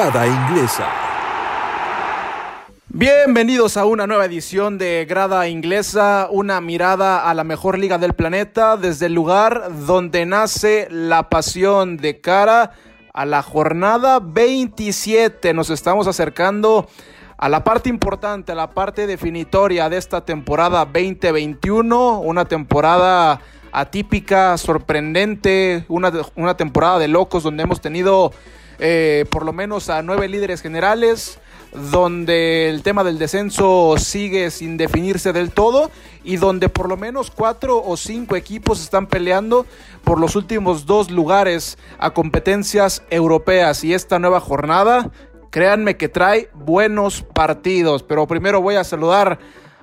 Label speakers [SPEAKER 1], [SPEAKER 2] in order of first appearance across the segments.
[SPEAKER 1] Grada Inglesa.
[SPEAKER 2] Bienvenidos a una nueva edición de Grada Inglesa, una mirada a la mejor liga del planeta desde el lugar donde nace la pasión de cara a la jornada 27. Nos estamos acercando a la parte importante, a la parte definitoria de esta temporada 2021, una temporada atípica, sorprendente, una, una temporada de locos donde hemos tenido eh, por lo menos a nueve líderes generales, donde el tema del descenso sigue sin definirse del todo y donde por lo menos cuatro o cinco equipos están peleando por los últimos dos lugares a competencias europeas y esta nueva jornada, créanme que trae buenos partidos, pero primero voy a saludar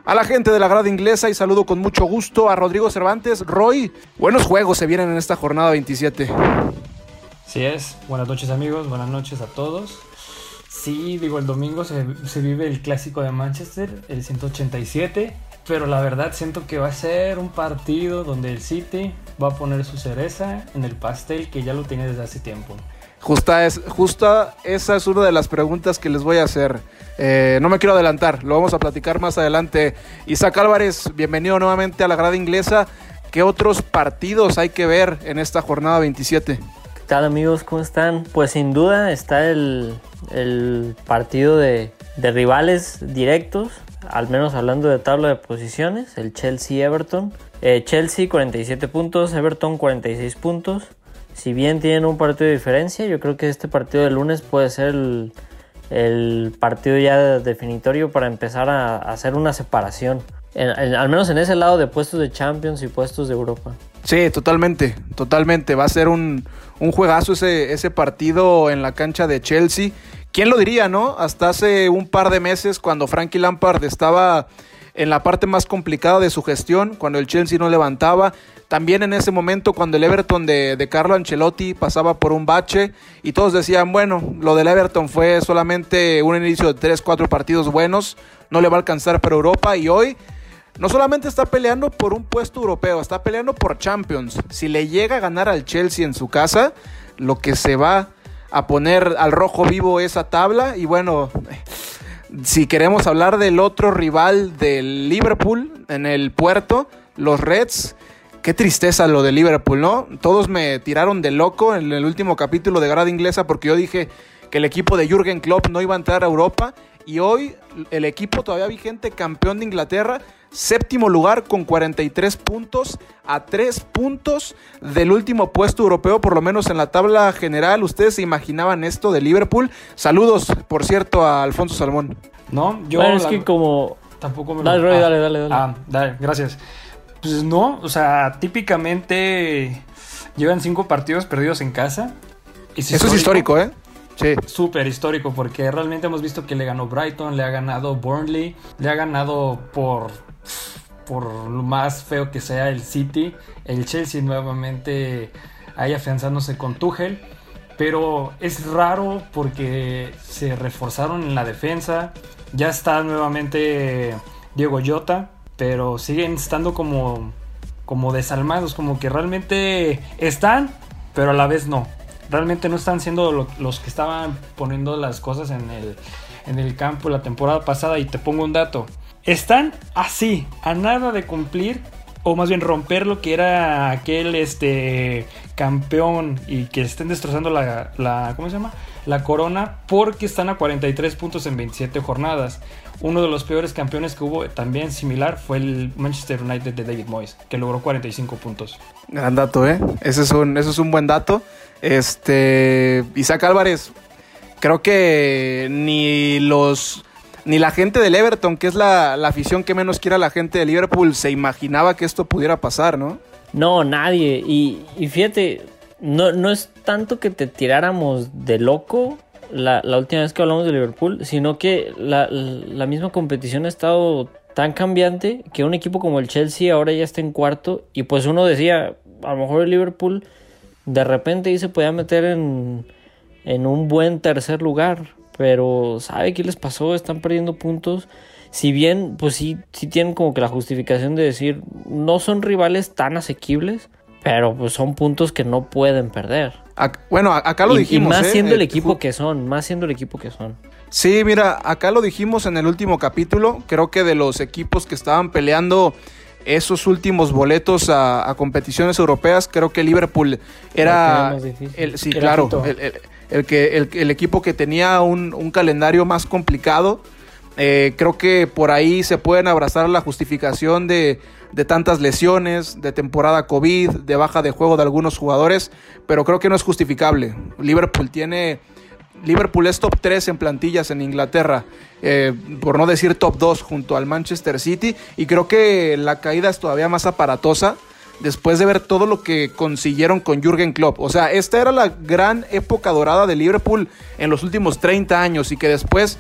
[SPEAKER 2] a la gente de la grada inglesa y saludo con mucho gusto a Rodrigo Cervantes. Roy, buenos juegos se vienen en esta jornada 27.
[SPEAKER 3] Sí es, buenas noches amigos, buenas noches a todos. Sí, digo, el domingo se, se, vive el clásico de Manchester, el 187, pero la verdad siento que va a ser un partido donde el City va a poner su cereza en el pastel que ya lo tiene desde hace tiempo.
[SPEAKER 2] Justa, es, justa esa es una de las preguntas que les voy a hacer. Eh, no me quiero adelantar, lo vamos a platicar más adelante. Isaac Álvarez, bienvenido nuevamente a la grada inglesa. ¿Qué otros partidos hay que ver en esta jornada 27?
[SPEAKER 4] Tal amigos? ¿Cómo están? Pues sin duda está el, el partido de, de, rivales directos, al menos hablando de tabla de posiciones, el Chelsea-Everton. Eh, Chelsea 47 puntos, Everton 46 puntos. Si bien tienen un partido de diferencia, yo creo que este partido de lunes puede ser el, el partido ya definitorio para empezar a, hacer una separación. Al menos en ese lado de puestos de Champions y puestos de Europa.
[SPEAKER 2] Sí, totalmente, totalmente. Va a ser un, un juegazo ese, ese partido en la cancha de Chelsea. ¿Quién lo diría, no? Hasta hace un par de meses cuando Frankie Lampard estaba en la parte más complicada de su gestión, cuando el Chelsea no levantaba. También en ese momento cuando el Everton de, de, Carlo Ancelotti pasaba por un bache y todos decían, bueno, lo del Everton fue solamente un inicio de 3, 4 partidos buenos, no le va a alcanzar para Europa y hoy no solamente está peleando por un puesto europeo, está peleando por Champions. Si le llega a ganar al Chelsea en su casa, lo que se va a poner al rojo vivo esa tabla. Y bueno, si queremos hablar del otro rival del Liverpool en el puerto, los Reds. Qué tristeza lo de Liverpool, ¿no? Todos me tiraron de loco en el último capítulo de Grada Inglesa porque yo dije que el equipo de Jürgen Klopp no iba a entrar a Europa y hoy el equipo todavía vigente campeón de Inglaterra Séptimo lugar con 43 puntos a 3 puntos del último puesto europeo, por lo menos en la tabla general. ¿Ustedes se imaginaban esto de Liverpool? Saludos, por cierto, a Alfonso Salmón.
[SPEAKER 3] No, yo...
[SPEAKER 4] Bueno, es la... que como...
[SPEAKER 3] Tampoco me
[SPEAKER 4] dale,
[SPEAKER 3] lo...
[SPEAKER 4] Roy,
[SPEAKER 3] ah,
[SPEAKER 4] dale, dale, dale.
[SPEAKER 3] Ah, dale, gracias. Pues no, o sea, típicamente llevan cinco partidos perdidos en casa.
[SPEAKER 2] Es Eso es histórico, ¿eh?
[SPEAKER 3] Sí. Histórico porque realmente hemos visto que le ganó Brighton, le ha ganado Burnley, le ha ganado por por lo más feo que sea el City, el Chelsea nuevamente ahí afianzándose con Tuchel, pero es raro porque se reforzaron en la defensa, ya está nuevamente Diego Jota, pero siguen estando como como desalmados, como que realmente están, pero a la vez no. Realmente no están siendo lo, los que estaban poniendo las cosas en el, en el campo la temporada pasada. Y te pongo un dato. Están así, a nada de cumplir, o más bien romper lo que era aquel este campeón y que estén destrozando la, la ¿cómo se llama? La corona porque están a 43 puntos en 27 jornadas. Uno de los peores campeones que hubo también similar fue el Manchester United de David Moyes, que logró 45 puntos.
[SPEAKER 2] Gran dato, ¿eh? Ese es un, es un buen dato. Este, Isaac Álvarez, creo que ni los ni la gente del Everton, que es la, la, afición que menos quiere a la gente de Liverpool, se imaginaba que esto pudiera pasar, ¿no?
[SPEAKER 4] No, nadie. Y, y fíjate, no, no, es tanto que te tiráramos de loco la, la última vez que hablamos de Liverpool, sino que la, la, misma competición ha estado tan cambiante que un equipo como el Chelsea ahora ya está en cuarto y pues uno decía, a lo mejor el Liverpool de repente ahí se podía meter en, en un buen tercer lugar pero ¿sabe qué les pasó? Están perdiendo puntos. Si bien, pues sí, sí tienen como que la justificación de decir, no son rivales tan asequibles, Pero pues son puntos que no pueden perder.
[SPEAKER 2] bueno, acá lo dijimos.
[SPEAKER 4] Y más
[SPEAKER 2] ¿eh?
[SPEAKER 4] siendo el equipo que son, más siendo el equipo que son.
[SPEAKER 2] Sí, mira, acá lo dijimos en el último capítulo. Creo que de los equipos que estaban peleando esos últimos boletos a, competiciones europeas, creo que Liverpool era, el, sí, claro, el, que, el, equipo que tenía un, calendario más complicado. Eh, creo que por ahí se pueden abrazar la justificación de, de tantas lesiones, de temporada COVID, de baja de juego de algunos jugadores, pero creo que no es justificable. Liverpool tiene Liverpool es top 3 en plantillas en Inglaterra, eh, por no decir top 2 junto al Manchester City, y creo que la caída es todavía más aparatosa después de ver todo lo que consiguieron con Jürgen Klopp. O sea, esta era la gran época dorada de Liverpool en los últimos 30 años y que después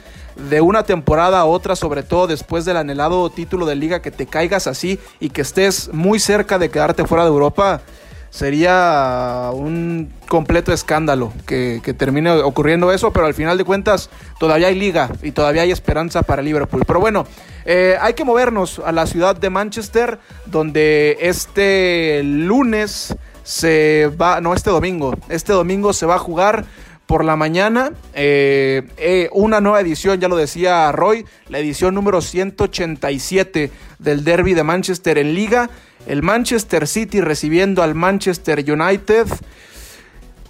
[SPEAKER 2] de una temporada a otra, sobre todo después del anhelado título de liga, que te caigas así y que estés muy cerca de quedarte fuera de Europa, sería un completo escándalo que, termine ocurriendo eso, pero al final de cuentas todavía hay liga y todavía hay esperanza para Liverpool. Pero bueno, eh, hay que movernos a la ciudad de Manchester, donde este lunes se va, no, este domingo, este domingo se va a jugar por la mañana. Eh, eh, una nueva edición, ya lo decía Roy, la edición número 187 del Derby de Manchester en Liga. El Manchester City recibiendo al Manchester United.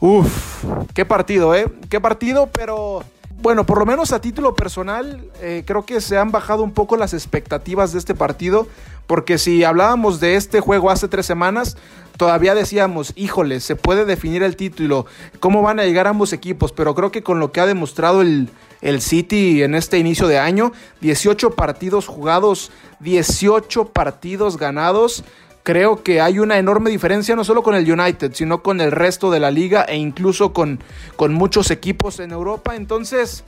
[SPEAKER 2] Uf, qué partido, ¿eh? Qué partido, pero bueno, por lo menos a título personal, eh, creo que se han bajado un poco las expectativas de este partido, porque si hablábamos de este juego hace tres semanas, todavía decíamos, híjole, se puede definir el título, cómo van a llegar ambos equipos, pero creo que con lo que ha demostrado el, el City en este inicio de año, 18 partidos jugados, 18 partidos ganados, creo que hay una enorme diferencia no solo con el United, sino con el resto de la liga e incluso con, con muchos equipos en Europa. Entonces,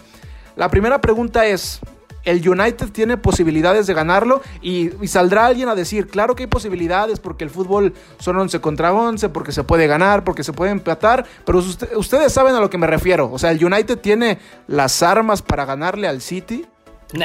[SPEAKER 2] la primera pregunta es, ¿el United tiene posibilidades de ganarlo? Y, saldrá alguien a decir, claro que hay posibilidades porque el fútbol son 11 contra 11, porque se puede ganar, porque se puede empatar, pero ustedes saben a lo que me refiero. O sea, ¿el United tiene las armas para ganarle al City?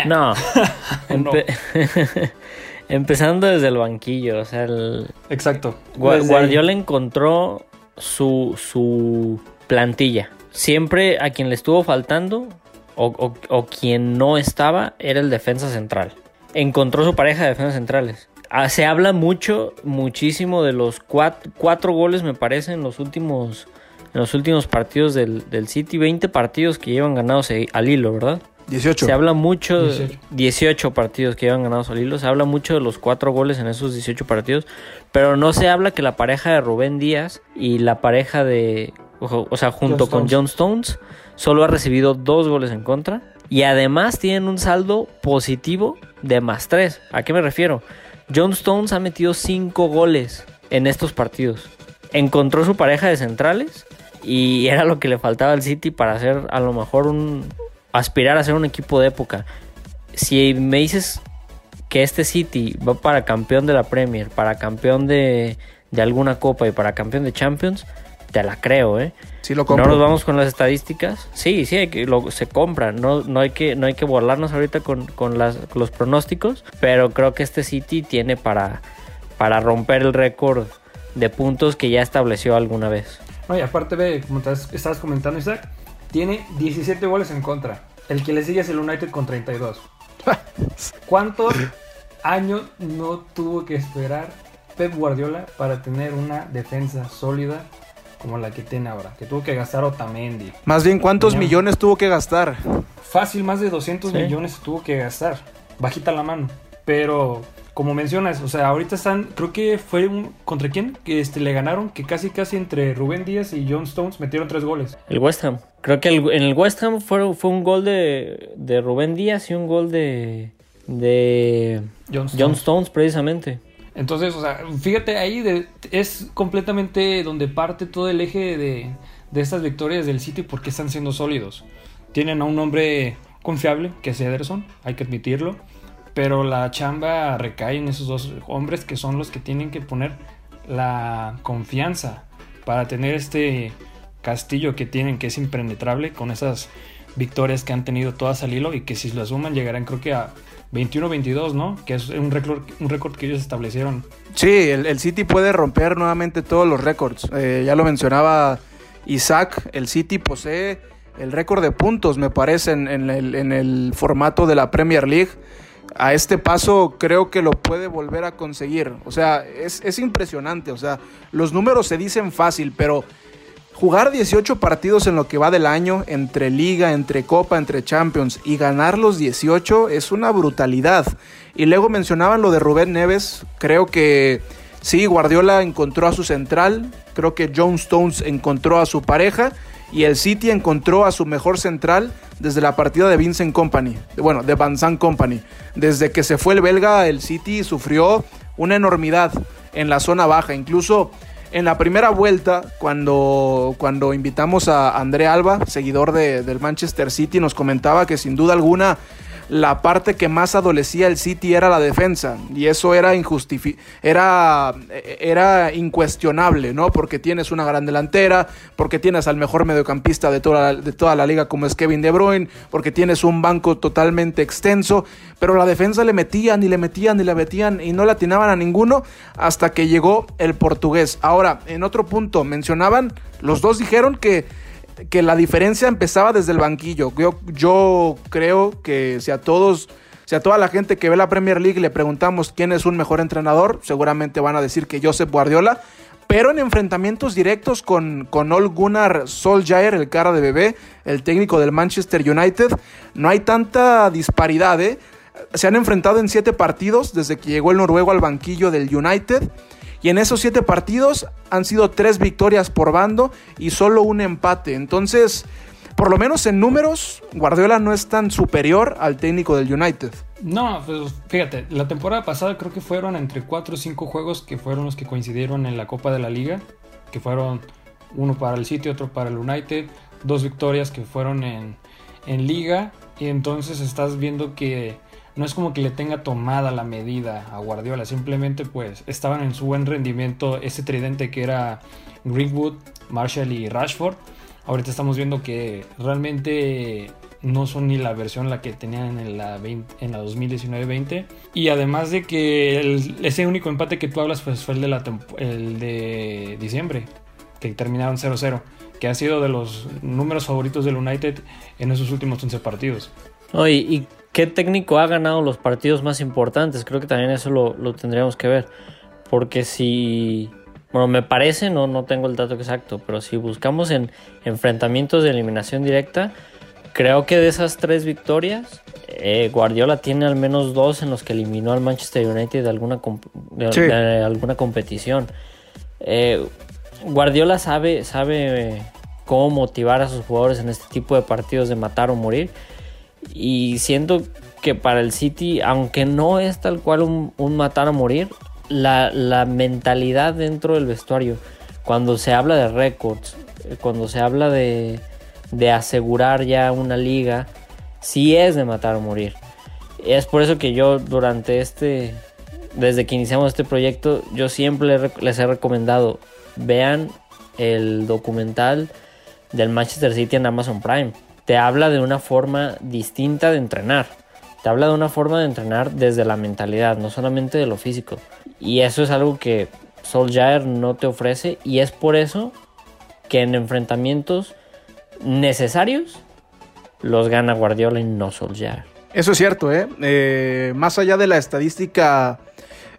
[SPEAKER 4] No. no. Empezando desde el banquillo, o sea, el...
[SPEAKER 3] Exacto.
[SPEAKER 4] Guardiola encontró su, su plantilla. Siempre a quien le estuvo faltando o, quien no estaba era el defensa central. Encontró su pareja de defensas centrales. Ah, se habla mucho, muchísimo de los cuatro, goles, me parece, en los últimos, en los últimos partidos del, del City. 20 partidos que llevan ganados al hilo, ¿verdad?
[SPEAKER 2] 18.
[SPEAKER 4] Se habla mucho, 18. partidos que llevan ganados al hilo, se habla mucho de los cuatro goles en esos 18 partidos, pero no se habla que la pareja de Rubén Díaz y la pareja de, o, sea, junto con John Stones, solo ha recibido dos goles en contra y además tienen un saldo positivo de más tres. ¿A qué me refiero? John Stones ha metido cinco goles en estos partidos. Encontró su pareja de centrales y era lo que le faltaba al City para hacer a lo mejor un, aspirar a ser un equipo de época. Si me dices que este City va para campeón de la Premier, para campeón de, alguna copa y para campeón de Champions, te la creo, ¿eh?
[SPEAKER 2] Sí lo
[SPEAKER 4] compro. No nos vamos con las estadísticas. Sí, sí, que, lo, se compra. No, no, hay que, no hay que burlarnos ahorita con, los pronósticos, pero creo que este City tiene para, para romper el récord de puntos que ya estableció alguna vez.
[SPEAKER 3] No, y aparte ve, como estabas comentando, Isaac, tiene 17 goles en contra. El que le sigue es el United con 32. ¿Cuántos años no tuvo que esperar Pep Guardiola para tener una defensa sólida como la que tiene ahora? Que tuvo que gastar Otamendi.
[SPEAKER 2] Más bien, ¿cuántos millones tuvo que gastar?
[SPEAKER 3] Fácil, más de 200 millones tuvo que gastar. Bajita la mano. Pero como mencionas, o sea, ahorita están, creo que fue un, contra quién que este le ganaron, que casi casi entre Rubén Díaz y John Stones metieron tres goles.
[SPEAKER 4] El West Ham. Creo que en el West Ham fue, fue un gol de, de Rubén Díaz y un gol de de John Stones. precisamente.
[SPEAKER 3] Entonces, o sea, fíjate ahí es completamente donde parte todo el eje de, de estas victorias del City porque están siendo sólidos. Tienen a un hombre confiable, que es Ederson, hay que admitirlo pero la chamba recae en esos dos hombres que son los que tienen que poner la confianza para tener este castillo que tienen que es impenetrable con esas victorias que han tenido todas al hilo y que si lo suman llegarán creo que a 21-22, ¿no? Que es un récord, un récord que ellos establecieron.
[SPEAKER 2] Sí, el, City puede romper nuevamente todos los récords. Eh, ya lo mencionaba Isaac, el City posee el récord de puntos, me parece, en, el, en el formato de la Premier League a este paso creo que lo puede volver a conseguir. O sea, es, es, impresionante. O sea, los números se dicen fácil, pero jugar 18 partidos en lo que va del año, entre liga, entre copa, entre champions, y ganar los 18 es una brutalidad. Y luego mencionaban lo de Rubén Neves. Creo que sí, Guardiola encontró a su central. Creo que John Stones encontró a su pareja y el City encontró a su mejor central desde la partida de Vincent Company, bueno, de Van Company. Desde que se fue el belga, el City sufrió una enormidad en la zona baja. Incluso en la primera vuelta, cuando, cuando invitamos a André Alba, seguidor del Manchester City, nos comentaba que sin duda alguna la parte que más adolecía el City era la defensa y eso era era era incuestionable, ¿no? Porque tienes una gran delantera, porque tienes al mejor mediocampista de toda, de toda la liga como es Kevin De Bruyne, porque tienes un banco totalmente extenso, pero la defensa le metían y le metían y le metían y no le atinaban a ninguno hasta que llegó el portugués. Ahora, en otro punto mencionaban, los dos dijeron que que la diferencia empezaba desde el banquillo. Yo, yo creo que si a todos, si a toda la gente que ve la Premier League le preguntamos quién es un mejor entrenador, seguramente van a decir que Josep Guardiola. Pero en enfrentamientos directos con, con Ol Gunnar Solskjaer, el cara de bebé, el técnico del Manchester United, no hay tanta disparidad. ¿eh? Se han enfrentado en siete partidos desde que llegó el noruego al banquillo del United y en esos siete partidos han sido tres victorias por bando y solo un empate. Entonces, por lo menos en números, Guardiola no es tan superior al técnico del United.
[SPEAKER 3] No, pues fíjate, la temporada pasada creo que fueron entre cuatro o cinco juegos que fueron los que coincidieron en la Copa de la Liga, que fueron uno para el City, otro para el United, dos victorias que fueron en, en Liga, y entonces estás viendo que no es como que le tenga tomada la medida a Guardiola, simplemente pues estaban en su buen rendimiento ese tridente que era Greenwood, Marshall y Rashford. Ahorita estamos viendo que realmente no son ni la versión la que tenían en la, en la 2019-20. Y además de que ese único empate que tú hablas pues, fue el de, la el de diciembre, que terminaron 0-0, que ha sido de los números favoritos del United en esos últimos 11 partidos.
[SPEAKER 4] y ¿Qué técnico ha ganado los partidos más importantes? Creo que también eso lo, tendríamos que ver. Porque si, bueno, me parece, no, no tengo el dato exacto, pero si buscamos en enfrentamientos de eliminación directa, creo que de esas tres victorias, eh, Guardiola tiene al menos dos en los que eliminó al Manchester United de alguna, alguna competición. Eh, Guardiola sabe, sabe cómo motivar a sus jugadores en este tipo de partidos de matar o morir y siento que para el City, aunque no es tal cual un, matar a morir, la, mentalidad dentro del vestuario, cuando se habla de récords, eh, cuando se habla de, de asegurar ya una liga, sí es de matar a morir. Es por eso que yo durante este, desde que iniciamos este proyecto, yo siempre les he recomendado, vean el documental del Manchester City en Amazon Prime te habla de una forma distinta de entrenar. Te habla de una forma de entrenar desde la mentalidad, no solamente de lo físico. Y eso es algo que Solskjaer no te ofrece y es por eso que en enfrentamientos necesarios los gana Guardiola y no Solskjaer.
[SPEAKER 2] Eso es cierto, ¿eh? eh más allá de la estadística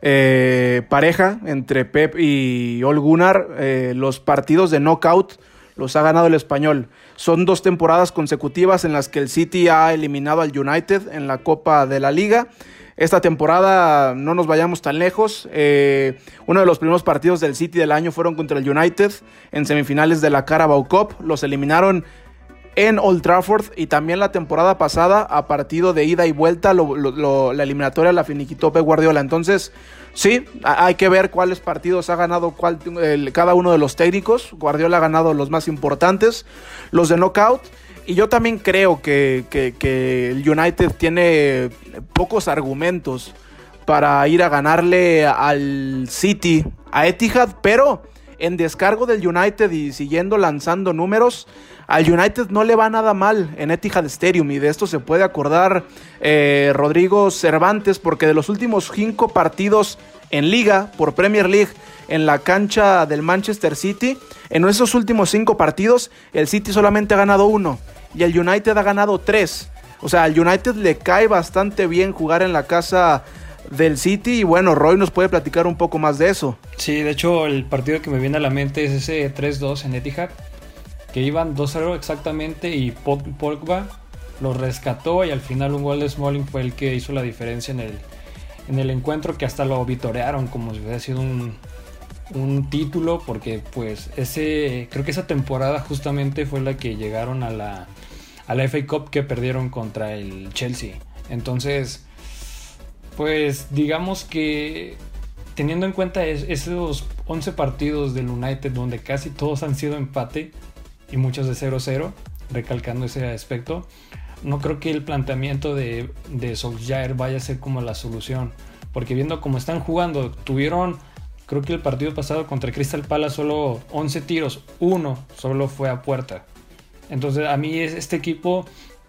[SPEAKER 2] eh, pareja entre Pep y Ol Gunnar, eh, los partidos de knockout los ha ganado el español. Son dos temporadas consecutivas en las que el City ha eliminado al United en la Copa de la Liga. Esta temporada no nos vayamos tan lejos. Eh, uno de los primeros partidos del City del año fueron contra el United en semifinales de la Carabao Cup. Los eliminaron en Old Trafford y también la temporada pasada a partido de ida y vuelta la eliminatoria la finiquitó Pep Guardiola. Entonces, sí, hay que ver cuáles partidos ha ganado cada uno de los técnicos. Guardiola ha ganado los más importantes, los de knockout. Y yo también creo que, que el United tiene pocos argumentos para ir a ganarle al City, a Etihad, pero en descargo del United y siguiendo lanzando números, al United no le va nada mal en Etihad Stadium y de esto se puede acordar eh, Rodrigo Cervantes porque de los últimos cinco partidos en liga por Premier League en la cancha del Manchester City, en esos últimos cinco partidos el City solamente ha ganado uno y el United ha ganado tres. O sea, al United le cae bastante bien jugar en la casa del City y bueno, Roy nos puede platicar un poco más de eso.
[SPEAKER 3] Sí, de hecho el partido que me viene a la mente es ese 3-2 en Etihad, que iban 2-0 exactamente y Pogba lo rescató y al final un gol de Smalling fue el que hizo la diferencia en el, en el encuentro que hasta lo vitorearon como si hubiera sido un, un título porque pues ese creo que esa temporada justamente fue la que llegaron a la a la FA Cup que perdieron contra el Chelsea. Entonces, pues digamos que teniendo en cuenta esos 11 partidos del United donde casi todos han sido empate y muchos de 0-0, recalcando ese aspecto, no creo que el planteamiento de, de Solskjaer vaya a ser como la solución. Porque viendo cómo están jugando, tuvieron, creo que el partido pasado contra Crystal Palace solo 11 tiros, uno solo fue a puerta. Entonces a mí este equipo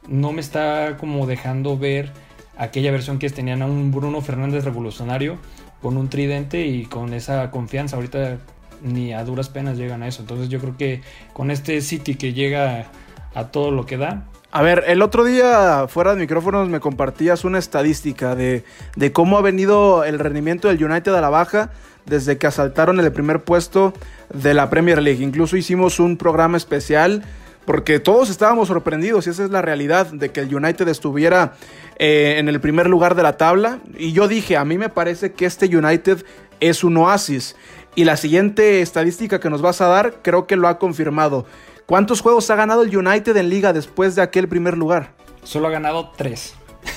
[SPEAKER 3] no me está como dejando ver aquella versión que tenían a un Bruno Fernández revolucionario con un tridente y con esa confianza. Ahorita ni a duras penas llegan a eso. Entonces yo creo que con este City que llega a todo lo que da.
[SPEAKER 2] A ver, el otro día fuera de micrófonos me compartías una estadística de, de cómo ha venido el rendimiento del United a la baja desde que asaltaron el primer puesto de la Premier League. Incluso hicimos un programa especial porque todos estábamos sorprendidos y esa es la realidad de que el United estuviera eh, en el primer lugar de la tabla. Y yo dije, a mí me parece que este United es un oasis. Y la siguiente estadística que nos vas a dar creo que lo ha confirmado. ¿Cuántos juegos ha ganado el United en liga después de aquel primer lugar?
[SPEAKER 3] Solo ha ganado tres.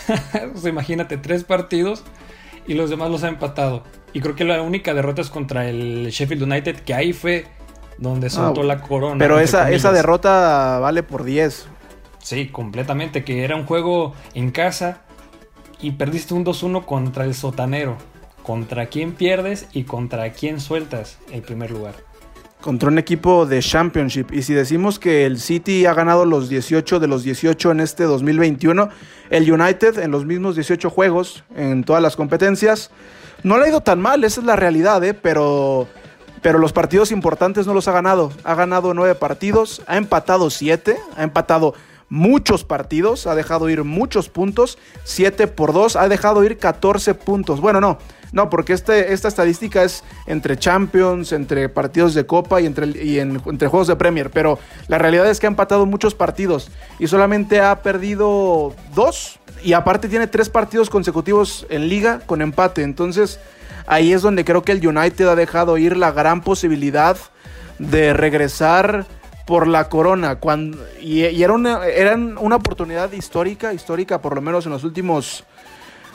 [SPEAKER 3] imagínate, tres partidos y los demás los ha empatado. Y creo que la única derrota es contra el Sheffield United, que ahí fue donde ah, soltó la corona.
[SPEAKER 2] Pero esa, esa derrota vale por 10.
[SPEAKER 3] Sí, completamente, que era un juego en casa y perdiste un 2-1 contra el sotanero. ¿Contra quién pierdes y contra quién sueltas el primer lugar?
[SPEAKER 2] Contra un equipo de Championship. Y si decimos que el City ha ganado los 18 de los 18 en este 2021, el United en los mismos 18 juegos, en todas las competencias, no le ha ido tan mal, esa es la realidad, ¿eh? pero pero los partidos importantes no los ha ganado. Ha ganado nueve partidos, ha empatado siete, ha empatado muchos partidos, ha dejado ir muchos puntos, siete por dos, ha dejado ir 14 puntos. Bueno, no, no, porque este, esta estadística es entre Champions, entre partidos de Copa y, entre, y entre juegos de Premier, pero la realidad es que ha empatado muchos partidos y solamente ha perdido dos y aparte tiene tres partidos consecutivos en liga con empate, entonces ahí es donde creo que el United ha dejado ir la gran posibilidad de regresar por la corona. Cuando, y, era, una, una oportunidad histórica, histórica por lo menos en los últimos,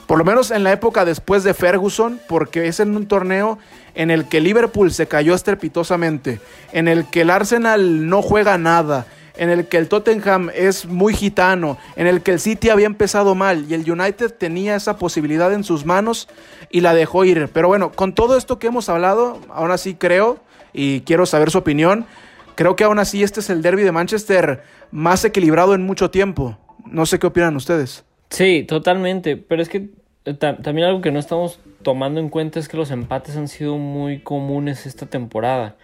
[SPEAKER 2] por lo menos en la época después de Ferguson, porque es en un torneo en el que Liverpool se cayó estrepitosamente, en el que el Arsenal no juega nada, en el que el Tottenham es muy gitano, en el que el City había empezado mal y el United tenía esa posibilidad en sus manos y la dejó ir. Pero bueno, con todo esto que hemos hablado, aún así creo, y quiero saber su opinión, creo que aún así este es el derby de Manchester más equilibrado en mucho tiempo. No sé qué opinan ustedes.
[SPEAKER 4] Sí, totalmente, pero es que eh, también algo que no estamos tomando en cuenta es que los empates han sido muy comunes esta temporada.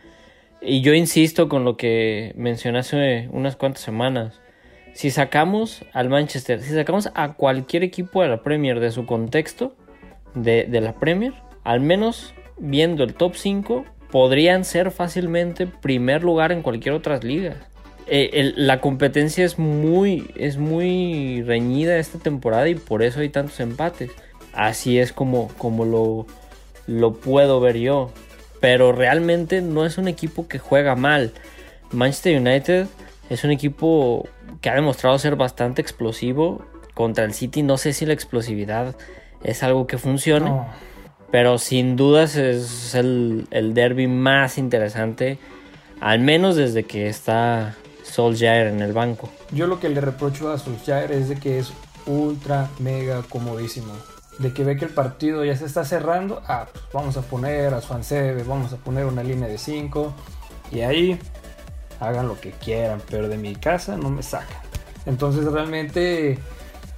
[SPEAKER 4] Y yo insisto con lo que mencioné hace unas cuantas semanas. Si sacamos al Manchester, si sacamos a cualquier equipo de la Premier de su contexto de, la Premier, al menos viendo el top 5, podrían ser fácilmente primer lugar en cualquier otra liga. Eh, la competencia es muy, es muy reñida esta temporada y por eso hay tantos empates. Así es como, como lo, lo puedo ver yo pero realmente no es un equipo que juega mal. Manchester United es un equipo que ha demostrado ser bastante explosivo. Contra el City no sé si la explosividad es algo que funcione, pero sin dudas es el, el derby más interesante, al menos desde que está Solskjaer en el banco.
[SPEAKER 3] Yo lo que le reprocho a Solskjaer es de que es ultra mega comodísimo de que ve que el partido ya se está cerrando, ah, pues vamos a poner a Swansea, vamos a poner una línea de 5 y ahí hagan lo que quieran, pero de mi casa no me sacan. Entonces realmente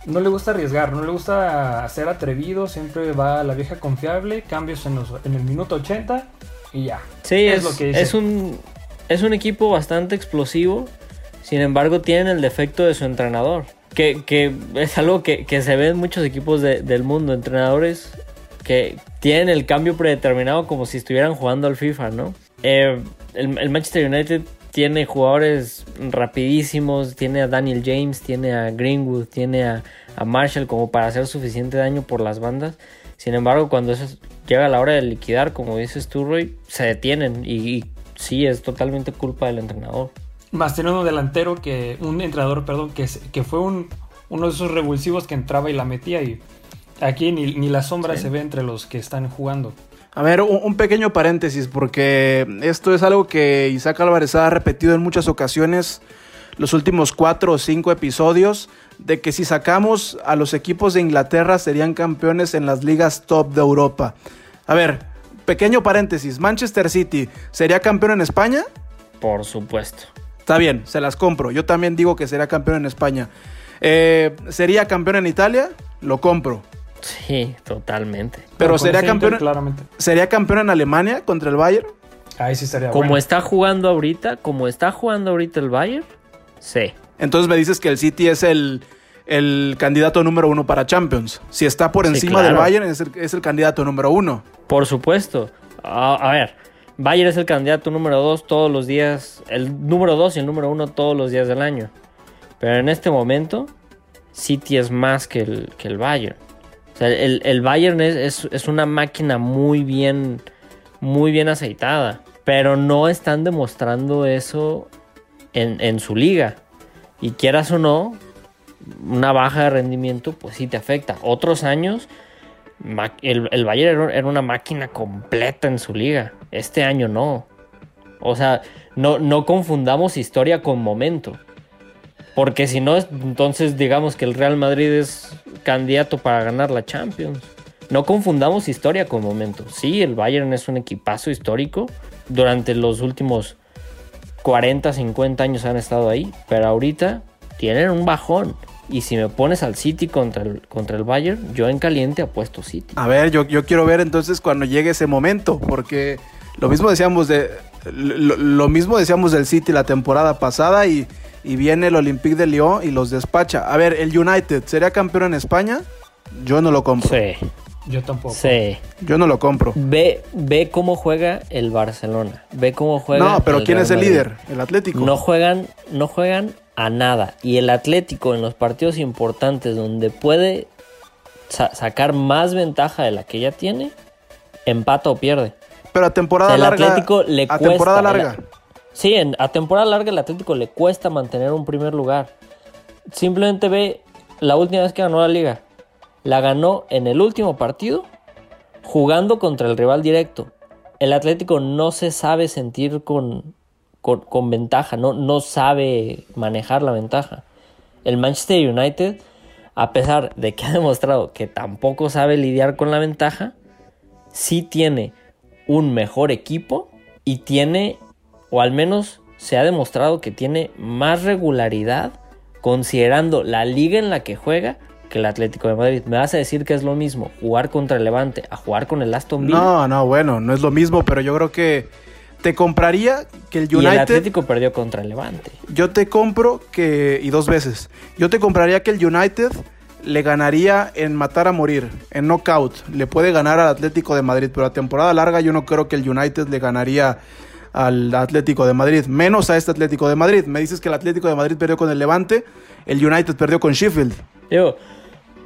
[SPEAKER 3] no le gusta arriesgar, no le gusta ser atrevido, siempre va a la vieja confiable, cambios en, en el minuto 80 y ya.
[SPEAKER 4] Sí, es, lo que es un es un equipo bastante explosivo, sin embargo tienen el defecto de su entrenador, que, que es algo que, que, se ve en muchos equipos del mundo, entrenadores que tienen el cambio predeterminado como si estuvieran jugando al FIFA, ¿no? Eh, el, Manchester United tiene jugadores rapidísimos, tiene a Daniel James, tiene a Greenwood, tiene a, Marshall como para hacer suficiente daño por las bandas. Sin embargo, cuando llega a la hora de liquidar, como dices tú, Roy, se detienen y, sí, es totalmente culpa del entrenador.
[SPEAKER 3] Más tiene un delantero que, un entrenador, perdón, que, que fue un, uno de esos revulsivos que entraba y la metía y aquí ni, ni la sombra se ve entre los que están jugando.
[SPEAKER 2] A ver, un, pequeño paréntesis, porque esto es algo que Isaac Álvarez ha repetido en muchas ocasiones los últimos cuatro o cinco episodios, de que si sacamos a los equipos de Inglaterra serían campeones en las ligas top de Europa. A ver, pequeño paréntesis, Manchester City, ¿sería campeón en España?
[SPEAKER 4] Por supuesto.
[SPEAKER 2] Está bien, se las compro. Yo también digo que sería campeón en España. Eh, ¿Sería campeón en Italia? Lo compro.
[SPEAKER 4] Sí, totalmente.
[SPEAKER 2] Pero sería campeón. Claramente. ¿Sería campeón en Alemania contra el Bayern?
[SPEAKER 3] Ahí sí estaría
[SPEAKER 4] Como está jugando ahorita, como está jugando ahorita el Bayern, sí.
[SPEAKER 2] Entonces me dices que el City es el, candidato número uno para Champions. Si está por encima del Bayern, es el, candidato número uno.
[SPEAKER 4] Por supuesto. A, ver, Bayern es el candidato número dos todos los días. El número dos y el número uno todos los días del año. Pero en este momento, City es más que el, que el Bayern el, Bayern es, una máquina muy bien, muy bien aceitada. Pero no están demostrando eso en, su liga. Y quieras o no, una baja de rendimiento, pues sí te afecta. Otros años, el, Bayern era una máquina completa en su liga. Este año no. O sea, no, no confundamos historia con momento. Porque si no, entonces digamos que el Real Madrid es candidato para ganar la Champions. No confundamos historia con momento. Sí, el Bayern es un equipazo histórico. Durante los últimos 40, 50 años han estado ahí. Pero ahorita tienen un bajón. Y si me pones al City contra el, contra el Bayern, yo en caliente apuesto City.
[SPEAKER 2] A ver, yo, yo quiero ver entonces cuando llegue ese momento. Porque lo mismo decíamos de. lo mismo decíamos del City la temporada pasada y y viene el Olympique de Lyon y los despacha. A ver, el United, ¿sería campeón en España? Yo no lo compro.
[SPEAKER 4] Sí.
[SPEAKER 3] Yo tampoco.
[SPEAKER 4] Sí.
[SPEAKER 2] Yo no lo compro.
[SPEAKER 4] Ve, ve cómo juega el Barcelona. Ve cómo juega.
[SPEAKER 2] No, pero ¿quién es el líder? El Atlético.
[SPEAKER 4] No juegan, no juegan a nada. Y el Atlético en los partidos importantes donde puede sacar más ventaja de la que ya tiene, empata o pierde.
[SPEAKER 2] Pero a temporada
[SPEAKER 4] el
[SPEAKER 2] larga.
[SPEAKER 4] Atlético le
[SPEAKER 2] a temporada larga.
[SPEAKER 4] Sí, a temporada larga el Atlético le cuesta mantener un primer lugar. Simplemente ve la última vez que ganó la liga. La ganó en el último partido jugando contra el rival directo. El Atlético no se sabe sentir con, con, ventaja, no, no sabe manejar la ventaja. El Manchester United, a pesar de que ha demostrado que tampoco sabe lidiar con la ventaja, sí tiene un mejor equipo y tiene o al menos se ha demostrado que tiene más regularidad considerando la liga en la que juega que el Atlético de Madrid. ¿Me vas a decir que es lo mismo jugar contra el Levante a jugar con el Aston Villa?
[SPEAKER 2] No, no, bueno, no es lo mismo, pero yo creo que te compraría que el United... Y el
[SPEAKER 4] Atlético perdió contra el Levante.
[SPEAKER 2] Yo te compro que... y dos veces. Yo te compraría que el United le ganaría en matar a morir, en knockout. Le puede ganar al Atlético de Madrid, pero a temporada larga yo no creo que el United le ganaría al Atlético de Madrid, menos a este Atlético de Madrid. Me dices que el Atlético de Madrid perdió con el Levante, el United perdió con Sheffield.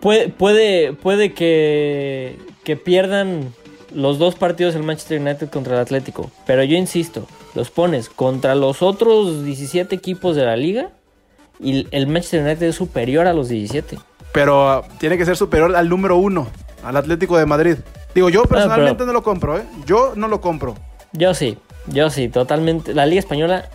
[SPEAKER 4] puede, puede, puede que, que pierdan los dos partidos el Manchester United contra el Atlético, pero yo insisto, los pones contra los otros 17 equipos de la liga y el Manchester United es superior a los 17.
[SPEAKER 2] Pero ah, tiene que ser superior al número uno, al Atlético de Madrid. Digo, yo personalmente no lo compro, ¿eh? Yo no lo compro.
[SPEAKER 4] Yo sí. Yo sí, totalmente. La Liga Española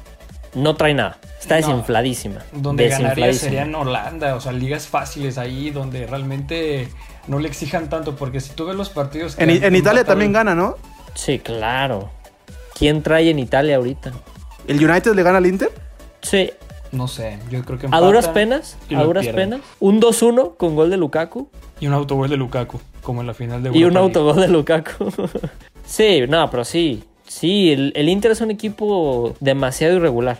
[SPEAKER 4] no trae nada. Está desinfladísima.
[SPEAKER 3] Donde ganaría sería en Holanda, o sea, ligas fáciles ahí donde realmente no le exijan tanto, porque si tú ves los partidos...
[SPEAKER 2] en, Italia también gana, ¿no?
[SPEAKER 4] Sí, claro. ¿Quién trae en Italia ahorita?
[SPEAKER 2] ¿El United le gana al Inter?
[SPEAKER 4] Sí.
[SPEAKER 3] No sé, yo creo que
[SPEAKER 4] A
[SPEAKER 3] empata
[SPEAKER 4] duras penas, a duras penas. Un 2-1 con gol de Lukaku.
[SPEAKER 3] Y un autogol de Lukaku, como en la final de
[SPEAKER 4] Y un
[SPEAKER 3] Europa
[SPEAKER 4] autogol de Lukaku. sí, no, pero sí. Sí, el, el Inter es un equipo demasiado irregular.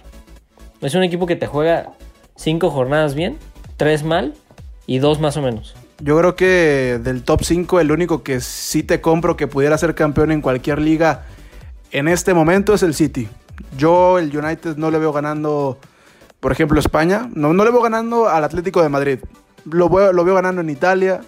[SPEAKER 4] Es un equipo que te juega cinco jornadas bien, tres mal y dos más o menos.
[SPEAKER 2] Yo creo que del top 5 el único que sí te compro que pudiera ser campeón en cualquier liga en este momento es el City. Yo el United no le veo ganando, por ejemplo, España. No, no le veo ganando al Atlético de Madrid. Lo veo, lo veo ganando en Italia,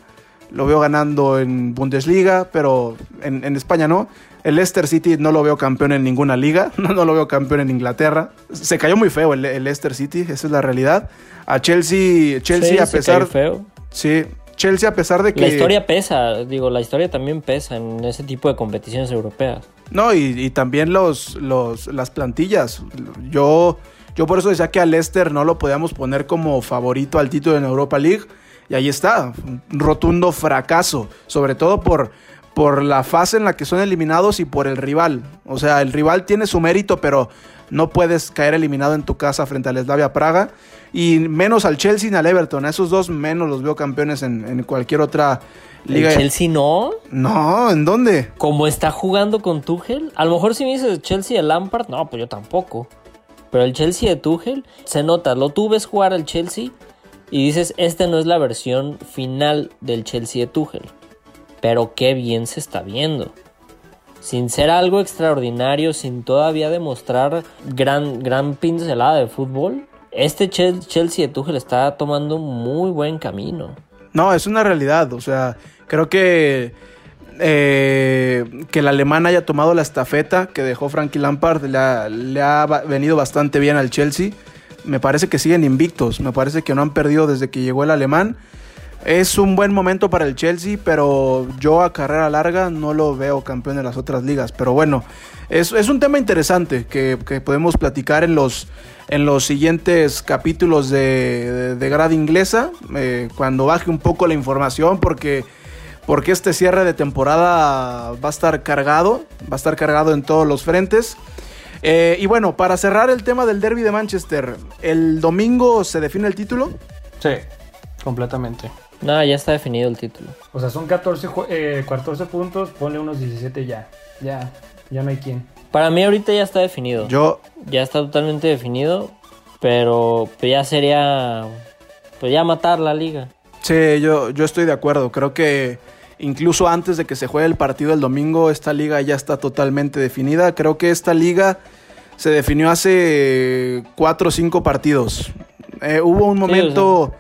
[SPEAKER 2] lo veo ganando en Bundesliga, pero en, en España no. El Leicester City no lo veo campeón en ninguna liga, no, no lo veo campeón en Inglaterra. Se cayó muy feo el, el Leicester City, esa es la realidad. A Chelsea, Chelsea
[SPEAKER 4] Sí,
[SPEAKER 2] a
[SPEAKER 4] se
[SPEAKER 2] pesar...
[SPEAKER 4] cayó feo.
[SPEAKER 2] Sí, Chelsea a pesar de que...
[SPEAKER 4] La historia pesa, digo, la historia también pesa en ese tipo de competiciones europeas.
[SPEAKER 2] No, y, y también los, los, las plantillas. Yo, yo por eso decía que a Leicester no lo podíamos poner como favorito al título en Europa League. Y ahí está, un rotundo fracaso. Sobre todo por, por la fase en la que son eliminados y por el rival. O sea, el rival tiene su mérito, pero no puedes caer eliminado en tu casa frente al Slavia Praga. Y menos al Chelsea y al Everton. A esos dos menos los veo campeones en, en cualquier otra liga.
[SPEAKER 4] El Chelsea no,
[SPEAKER 2] No, ¿en dónde?
[SPEAKER 4] como está jugando con Tuchel. A lo mejor si me dices Chelsea de Lampard, no, pues yo tampoco. Pero el Chelsea de Tuchel se nota, lo tú ves jugar al Chelsea y dices, esta no es la versión final del Chelsea de Tuchel. Pero qué bien se está viendo. Sin ser algo extraordinario, sin todavía demostrar gran, gran pincelada de fútbol, este Chel- Chelsea de Tuchel está tomando muy buen camino.
[SPEAKER 2] No, es una realidad. O sea, creo que eh, que el alemán haya tomado la estafeta que dejó Frankie Lampard le ha, venido bastante bien al Chelsea. Me parece que siguen invictos. Me parece que no han perdido desde que llegó el alemán. Es un buen momento para el Chelsea, pero yo a carrera larga no lo veo campeón de las otras ligas. Pero bueno, es, es un tema interesante que, que podemos platicar en los, en los siguientes capítulos de, de, de Grada Inglesa, eh, cuando baje un poco la información, porque, porque este cierre de temporada va a estar cargado, va a estar cargado en todos los frentes. Eh, y bueno, para cerrar el tema del derby de Manchester, ¿el domingo se define el título?
[SPEAKER 3] Sí, completamente.
[SPEAKER 4] No, ya está definido el título.
[SPEAKER 3] O sea, son 14, ju- eh, 14 puntos, ponle unos 17 ya. Ya, ya no hay quien.
[SPEAKER 4] Para mí ahorita ya está definido.
[SPEAKER 2] Yo,
[SPEAKER 4] Ya está totalmente definido, pero pues ya sería pues ya matar la liga.
[SPEAKER 2] Sí, yo, yo estoy de acuerdo. Creo que incluso antes de que se juegue el partido el domingo, esta liga ya está totalmente definida. Creo que esta liga se definió hace cuatro o cinco partidos. Eh, hubo un momento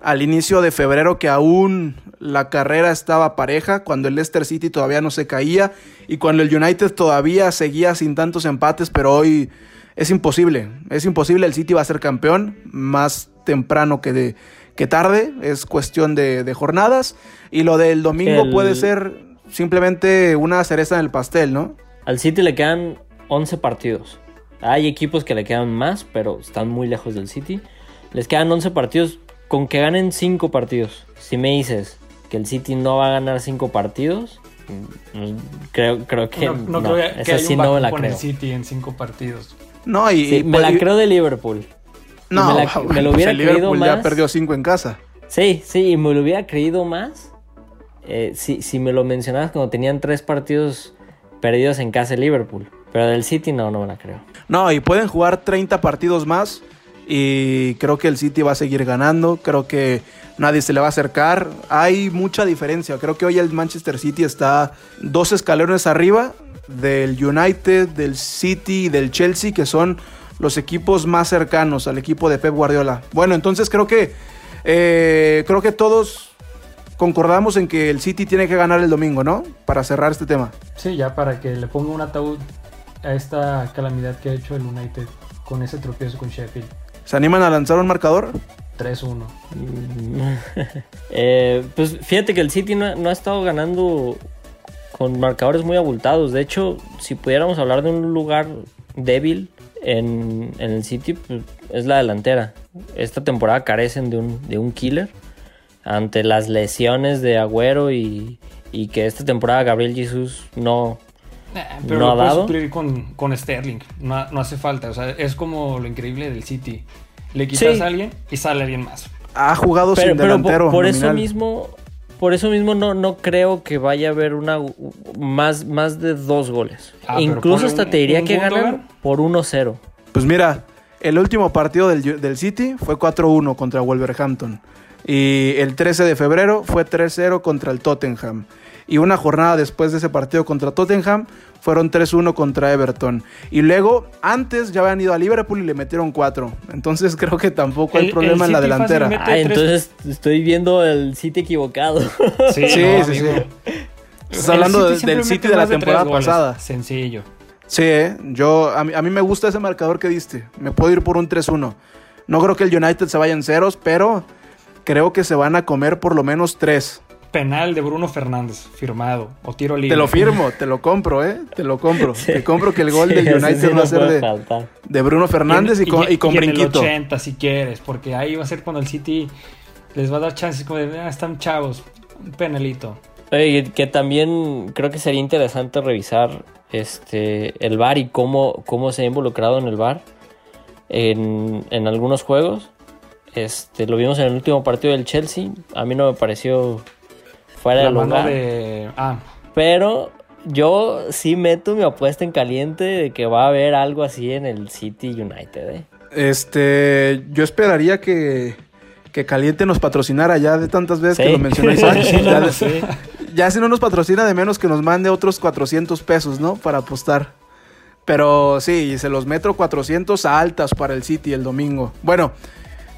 [SPEAKER 2] al inicio de febrero que aún la carrera estaba pareja, cuando el Leicester City todavía no se caía y cuando el United todavía seguía sin tantos empates, pero hoy es imposible. Es imposible, el City va a ser campeón más temprano que, de, que tarde, es cuestión de, de jornadas y lo del domingo
[SPEAKER 4] El-
[SPEAKER 2] puede ser simplemente una cereza en el pastel, ¿no?
[SPEAKER 4] Al City le quedan 11 partidos. Hay equipos que le quedan más, pero están muy lejos del City. Les quedan 11 partidos con que ganen 5 partidos. Si me dices que el City no va a ganar 5 partidos, mm, creo, creo que
[SPEAKER 3] No,
[SPEAKER 4] no,
[SPEAKER 3] no creo que,
[SPEAKER 4] esa sí no me la
[SPEAKER 3] con el
[SPEAKER 4] creo.
[SPEAKER 3] City en 5 partidos.
[SPEAKER 2] No, y,
[SPEAKER 4] Sí,
[SPEAKER 2] y-
[SPEAKER 4] me la
[SPEAKER 2] y-
[SPEAKER 4] creo de Liverpool.
[SPEAKER 2] No,
[SPEAKER 4] me la- me lo
[SPEAKER 2] pues
[SPEAKER 4] hubiera
[SPEAKER 2] el
[SPEAKER 4] creído
[SPEAKER 2] Liverpool ya
[SPEAKER 4] más.
[SPEAKER 2] perdió cinco en casa.
[SPEAKER 4] Sí, sí, y me lo hubiera creído más eh, si, si me lo mencionabas cuando tenían 3 partidos perdidos en casa de Liverpool. Pero del City no, no me la creo.
[SPEAKER 2] No, y pueden jugar 30 partidos más y creo que el City va a seguir ganando, creo que nadie se le va a acercar. Hay mucha diferencia, creo que hoy el Manchester City está dos escalones arriba del United, del City y del Chelsea, que son los equipos más cercanos al equipo de Pep Guardiola. Bueno, entonces creo que eh, creo que todos concordamos en que el City tiene que ganar el domingo, ¿no? Para cerrar este tema.
[SPEAKER 3] Sí, ya para que le ponga un ataúd a esta calamidad que ha hecho el United con ese tropiezo con Sheffield.
[SPEAKER 2] ¿Se animan a lanzar un marcador?
[SPEAKER 3] 3-1.
[SPEAKER 4] Eh, pues fíjate que el City no, no ha estado ganando con marcadores muy abultados. De hecho, si pudiéramos hablar de un lugar débil en, en el City, pues, es la delantera. Esta temporada carecen de un, de un killer ante las lesiones de Agüero y, y que esta temporada Gabriel Jesus no,
[SPEAKER 3] Eh, pero
[SPEAKER 4] no
[SPEAKER 3] lo
[SPEAKER 4] ha dado.
[SPEAKER 3] suplir con, con Sterling. No, no hace falta. O sea, es como lo increíble del City. Le quitas
[SPEAKER 4] Sí.
[SPEAKER 3] a alguien y sale alguien más.
[SPEAKER 2] Ha jugado
[SPEAKER 4] Pero,
[SPEAKER 2] sin
[SPEAKER 4] pero por,
[SPEAKER 2] delantero.
[SPEAKER 4] por eso mismo, por eso mismo no, no creo que vaya a haber una más, más de dos goles.
[SPEAKER 3] Ah,
[SPEAKER 4] Incluso hasta
[SPEAKER 3] un-
[SPEAKER 4] te diría que ganan por 1-0.
[SPEAKER 2] Pues mira, el último partido del, del City fue 4-1 contra Wolverhampton. Y el 13 de febrero fue 3-0 contra el Tottenham. Y una jornada después de ese partido contra Tottenham fueron 3-1 contra Everton. Y luego, antes ya habían ido a Liverpool y le metieron 4. Entonces creo que tampoco hay
[SPEAKER 3] El-
[SPEAKER 2] problema
[SPEAKER 3] el
[SPEAKER 2] en la
[SPEAKER 3] City
[SPEAKER 2] delantera.
[SPEAKER 4] Ah, entonces estoy viendo el sitio equivocado.
[SPEAKER 3] Sí,
[SPEAKER 2] Sí,
[SPEAKER 3] no,
[SPEAKER 2] sí. Estás hablando del City de la temporada pasada.
[SPEAKER 3] Sencillo.
[SPEAKER 2] Sí, ¿eh? yo, a mí, a mí me gusta ese marcador que diste. Me puedo ir por un 3-1. No creo que el United se vaya en ceros, pero creo que se van a comer por lo menos 3.
[SPEAKER 3] Penal de Bruno Fernández, firmado. O tiro libre.
[SPEAKER 2] Te lo firmo, te lo compro, ¿eh? Te lo compro.
[SPEAKER 4] Sí.
[SPEAKER 2] Te compro que el gol
[SPEAKER 4] Sí,
[SPEAKER 2] del United
[SPEAKER 4] sí
[SPEAKER 2] va a ser de, Bruno Fernández y, con, y con
[SPEAKER 3] en el
[SPEAKER 2] brinquito.
[SPEAKER 3] 80 si quieres, porque ahí va a ser cuando el City les va a dar chances como de, "Ah, están chavos, un penalito.
[SPEAKER 4] Oye, que también creo que sería interesante revisar este el VAR y cómo, cómo se ha involucrado en el VAR en, en algunos juegos. Este, lo vimos en el último partido del Chelsea. A mí no me pareció fuera
[SPEAKER 3] La
[SPEAKER 4] de
[SPEAKER 3] mano
[SPEAKER 4] lugar.
[SPEAKER 3] de... Ah,
[SPEAKER 4] Pero yo sí meto mi apuesta en caliente de que va a haber algo así en el City United. ¿eh?
[SPEAKER 2] Este, yo esperaría que, que Caliente nos patrocinara ya de tantas veces
[SPEAKER 4] Sí.
[SPEAKER 2] que lo mencionáis.
[SPEAKER 3] Sí,
[SPEAKER 2] ya,
[SPEAKER 3] no,
[SPEAKER 2] de-
[SPEAKER 3] sí.
[SPEAKER 2] ya si no nos patrocina, de menos que nos mande otros 400 pesos, ¿no? Para apostar. Pero sí, se los metro 400 a altas para el City el domingo. Bueno,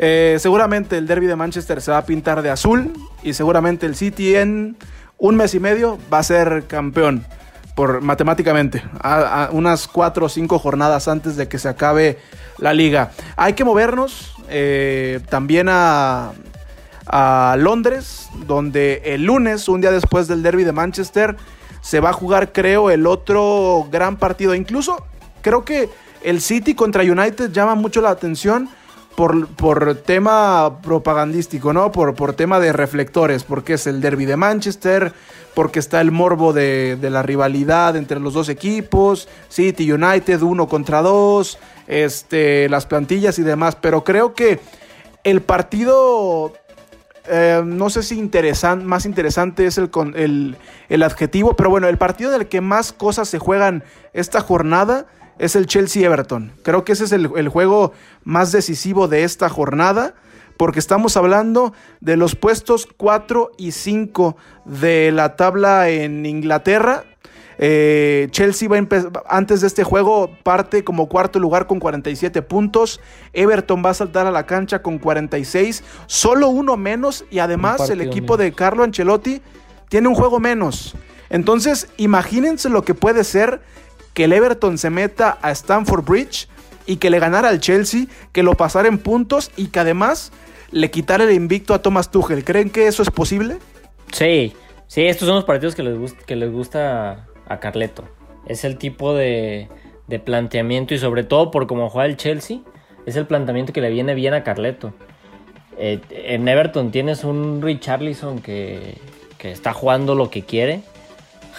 [SPEAKER 2] eh, seguramente el derby de Manchester se va a pintar de azul y seguramente el City en un mes y medio va a ser campeón por matemáticamente a, unas cuatro o cinco jornadas antes de que se acabe la liga. Hay que movernos eh, también a, a Londres, donde el lunes, un día después del derby de Manchester, se va a jugar, creo, el otro gran partido. Incluso creo que el City contra United llama mucho la atención por, por tema propagandístico, ¿no? Por, por tema de reflectores, porque es el derby de Manchester, porque está el morbo de, de la rivalidad entre los dos equipos, City United uno contra dos, este, las plantillas y demás, pero creo que el partido eh, no sé si interesan- más interesante es el, el, el adjetivo, pero bueno, el partido del que más cosas se juegan esta jornada es el Chelsea-Everton. Creo que ese es el, el juego más decisivo de esta jornada, porque estamos hablando de los puestos 4 y 5 de la tabla en Inglaterra. Eh, Chelsea va a antes de este juego parte como cuarto lugar con 47 puntos. Everton va a saltar a la cancha con 46, solo uno menos y además el equipo
[SPEAKER 4] menos.
[SPEAKER 2] de Carlo Ancelotti tiene un juego menos. Entonces, imagínense lo que puede ser que el Everton se meta a Stamford Bridge y que le ganara al Chelsea, que lo pasara en puntos y que además le quitara el invicto a Thomas Tuchel. ¿Creen que eso es posible?
[SPEAKER 4] Sí, sí, estos son los partidos que les gusta, a Carleto. Es el tipo de, de planteamiento y sobre todo por cómo juega el Chelsea, es el planteamiento que le viene bien a Carleto. Eh, en Everton tienes un Richarlison que, que está jugando lo que quiere.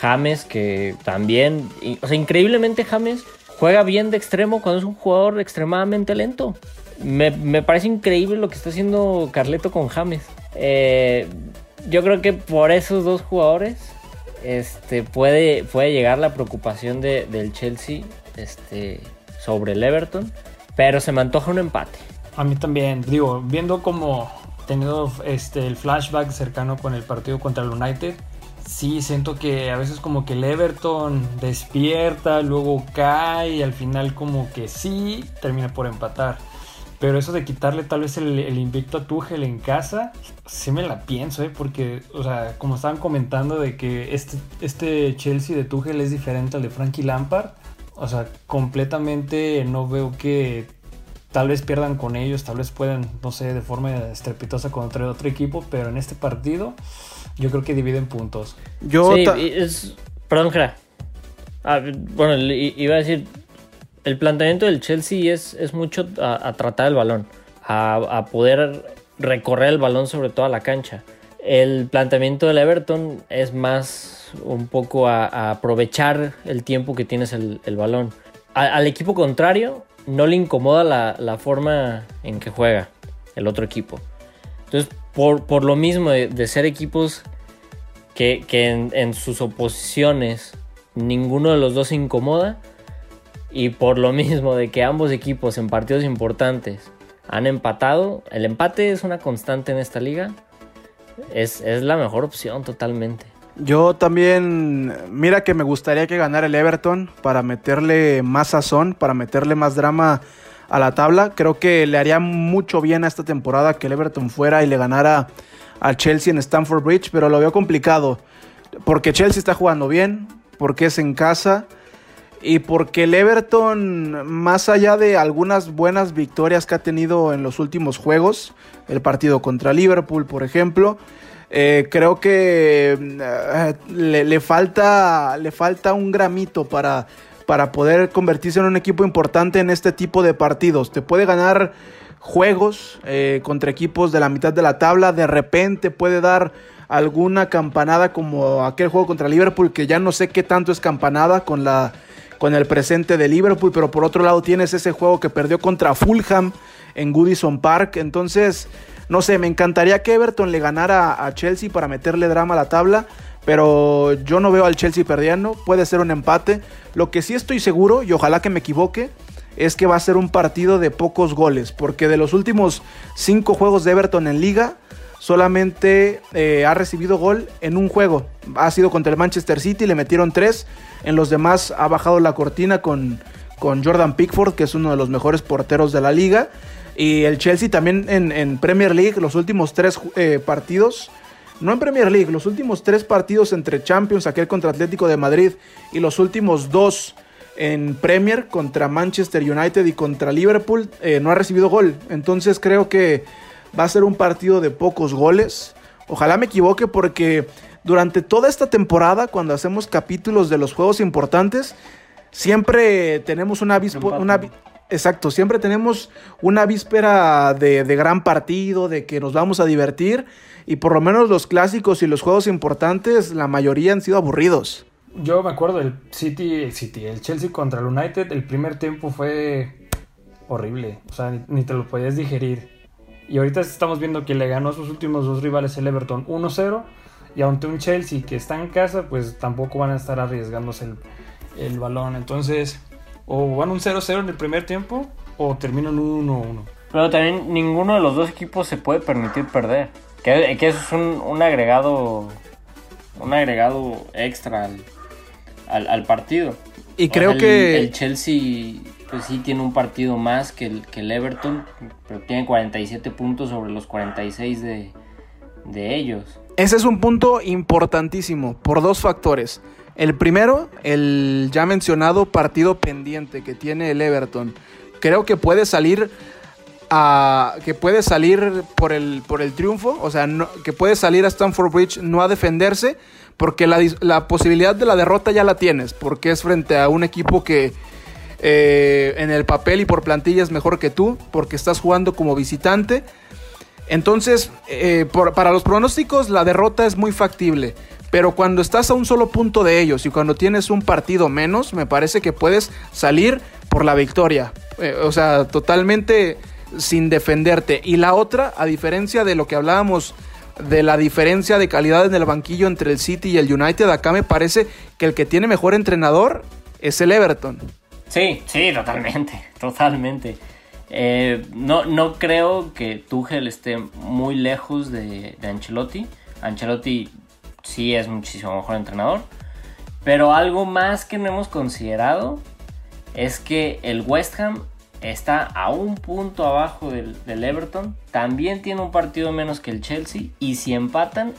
[SPEAKER 4] James que también, o sea, increíblemente James juega bien de extremo cuando es un jugador extremadamente lento. Me, me parece increíble lo que está haciendo Carleto con James. Eh, yo creo que por esos dos jugadores este, puede, puede llegar la preocupación de- del Chelsea este, sobre el Everton, pero se me antoja un empate.
[SPEAKER 3] A mí también, digo, viendo como teniendo este el flashback cercano con el partido contra el United, sí siento que a veces como que el Everton despierta, luego cae y al final como que sí termina por empatar. Pero eso de quitarle tal vez el, invicto a Tuchel en casa, sí me la pienso, ¿eh? Porque, o sea, como estaban comentando de que este, este Chelsea de Tuchel es diferente al de Frankie Lampard, o sea, completamente no veo que tal vez pierdan con ellos, tal vez puedan, no sé, de forma estrepitosa contra otro equipo, pero en este partido yo creo que dividen puntos.
[SPEAKER 2] Yo
[SPEAKER 4] Sí, es. Perdón, Jera. Ah, bueno, iba a decir. El planteamiento del Chelsea es, es mucho a, a tratar el balón, a, a poder recorrer el balón sobre toda la cancha. El planteamiento del Everton es más un poco a, aprovechar el tiempo que tienes el, balón. al equipo contrario no le incomoda la, forma en que juega el otro equipo. Entonces, por, lo mismo de, ser equipos que, en, sus oposiciones ninguno de los dos se incomoda, y por lo mismo de que ambos equipos en partidos importantes han empatado, el empate es una constante en esta liga, es, es la mejor opción totalmente.
[SPEAKER 2] Yo también, mira que me gustaría que ganara el Everton para meterle más sazón, para meterle más drama a la tabla. Creo que le haría mucho bien a esta temporada que el Everton fuera y le ganara al Chelsea en Stamford Bridge, pero lo veo complicado. Porque Chelsea está jugando bien, porque es en casa y porque el Everton, más allá de algunas buenas victorias que ha tenido en los últimos juegos, el partido contra Liverpool, por ejemplo, eh, creo que eh, le, falta, le falta un gramito para, para poder convertirse en un equipo importante en este tipo de partidos. Te puede ganar juegos eh, contra equipos de la mitad de la tabla, de repente puede dar alguna campanada como aquel juego contra Liverpool, que ya no sé qué tanto es campanada con la con el presente de Liverpool, pero por otro lado tienes ese juego que perdió contra Fulham en Goodison Park, entonces no sé, me encantaría que Everton le ganara a Chelsea para meterle drama a la tabla. Pero yo no veo al Chelsea perdiendo. Puede ser un empate. Lo que sí estoy seguro, y ojalá que me equivoque, es que va a ser un partido de pocos goles. Porque de los últimos cinco juegos de Everton en liga, solamente eh, ha recibido gol en un juego. Ha sido contra el Manchester City, le metieron tres. En los demás ha bajado la cortina con, con Jordan Pickford, que es uno de los mejores porteros de la liga. Y el Chelsea también en, Premier League, los últimos tres eh, partidos, no en Premier League, los últimos tres partidos entre Champions, aquel contra Atlético de Madrid, y los últimos dos en Premier contra Manchester United y contra Liverpool, eh, no ha recibido gol. Entonces creo que va a ser un partido de pocos goles. Ojalá me equivoque porque durante toda esta temporada, cuando hacemos capítulos de los juegos importantes, siempre tenemos una, una, Exacto, siempre tenemos una víspera de, gran partido, de que nos vamos a divertir y por lo menos los clásicos y los juegos importantes, la mayoría han sido aburridos.
[SPEAKER 3] Yo me acuerdo del City, el City, el Chelsea contra el United, el primer tiempo fue horrible, o sea, ni, te lo podías digerir. Y ahorita estamos viendo que le ganó a sus últimos dos rivales el Everton 1-0 y ante un Chelsea que está en casa, pues tampoco van a estar arriesgándose el, el balón. Entonces, o van un 0-0 en el primer tiempo o terminan un 1-1.
[SPEAKER 4] Pero también ninguno de los dos equipos se puede permitir perder. Que, eso es un, agregado un agregado extra al, partido.
[SPEAKER 2] Y creo que
[SPEAKER 4] el, Chelsea pues sí tiene un partido más que el, que el Everton, pero tiene 47 puntos sobre los 46 de, de ellos.
[SPEAKER 2] Ese es un punto importantísimo por dos factores. El primero, el ya mencionado partido pendiente que tiene el Everton. Creo que puede salir a, que puede salir por el, por el triunfo, o sea, que puede salir a Stamford Bridge no a defenderse, porque la, posibilidad de la derrota ya la tienes, porque es frente a un equipo que eh, en el papel y por plantilla es mejor que tú, porque estás jugando como visitante. Entonces, eh, para los pronósticos, la derrota es muy factible. Pero cuando estás a un solo punto de ellos y cuando tienes un partido menos, me parece que puedes salir por la victoria. Eh, o sea, totalmente sin defenderte. Y la otra, a diferencia de lo que hablábamos de la diferencia de calidad en el banquillo entre el City y el United, acá me parece que el que tiene mejor entrenador es el Everton.
[SPEAKER 4] Sí, sí, totalmente, totalmente. Eh, no, no creo que Tuchel esté muy lejos de, de Ancelotti. Ancelotti sí es muchísimo mejor entrenador. Pero algo más que no hemos considerado es que el West Ham está a un punto abajo del, Everton. También tiene un partido menos que el Chelsea. Y si empatan,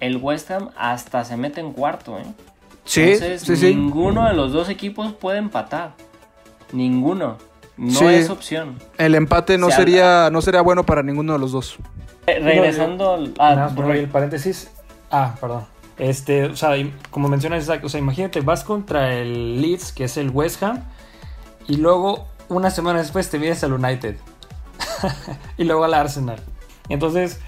[SPEAKER 4] el West Ham hasta se mete en cuarto. ¿eh?
[SPEAKER 2] Sí,
[SPEAKER 4] Entonces, ninguno de los dos equipos puede empatar. Ninguno. No es opción.
[SPEAKER 2] El empate no, sería, no sería bueno para ninguno de los dos.
[SPEAKER 4] regresando al. Ah,
[SPEAKER 3] por el paréntesis. Ah, perdón. Este, o sea, como mencionas, o sea, imagínate, vas contra el Leeds, que es el West Ham, y luego una semana después te vienes al United. y luego al Arsenal. Entonces,